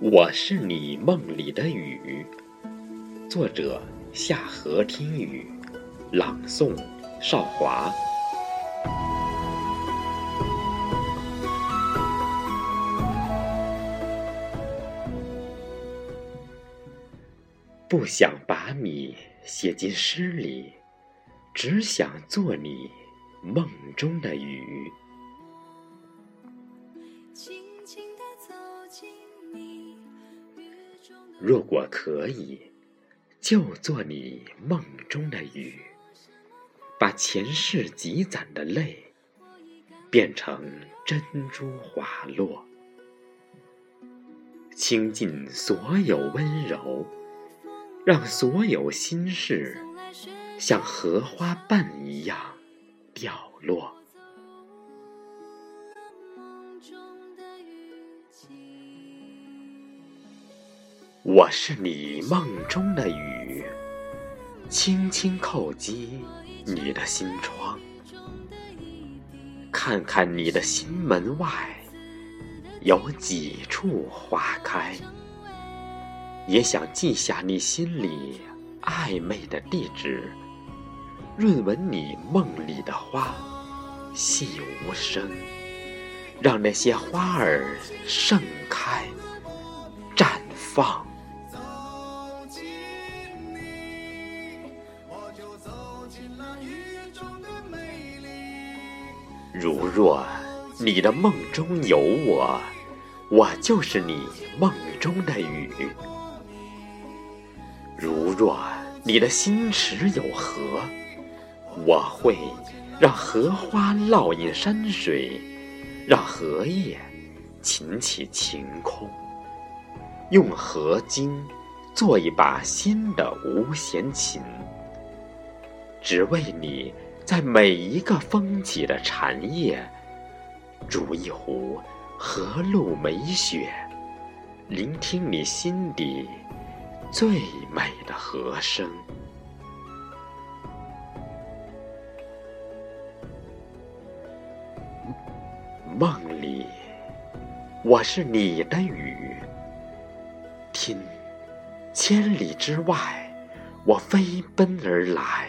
我是你梦里的雨。作者：夏荷听雨，朗诵：少华。不想把你写进诗里，只想做你梦中的雨。若果可以，就做你梦中的雨，把前世积攒的泪变成珍珠滑落，倾尽所有温柔，让所有心事像荷花瓣一样掉落。我是你梦中的雨，轻轻叩击你的心窗，看看你的心门外有几处花开，也想记下你心里暧昧的地址，润闻你梦里的花，细无声，让那些花儿盛开，绽放。如若你的梦中有我，我就是你梦中的雨；如若你的心池有河，我会让荷花烙印山水，让荷叶擎起晴空，用荷茎做一把新的无弦琴，只为你。在每一个风起的蝉夜，煮一壶荷露美雪，聆听你心底最美的和声。梦里，我是你的雨，听，千里之外，我飞奔而来。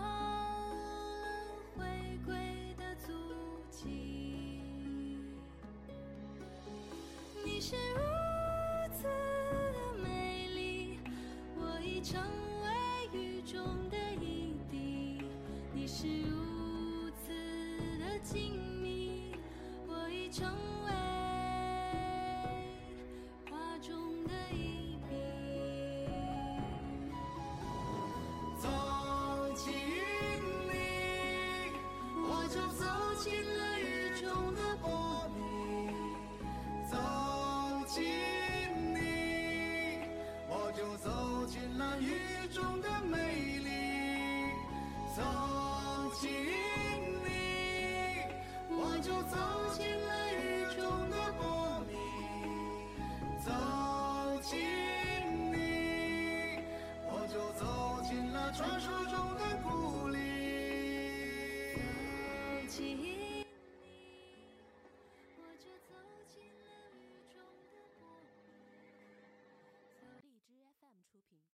你是如此的美丽，我已成为雨中的一滴。你是如此的静谧，我已成为画中的一心里我就走进了雨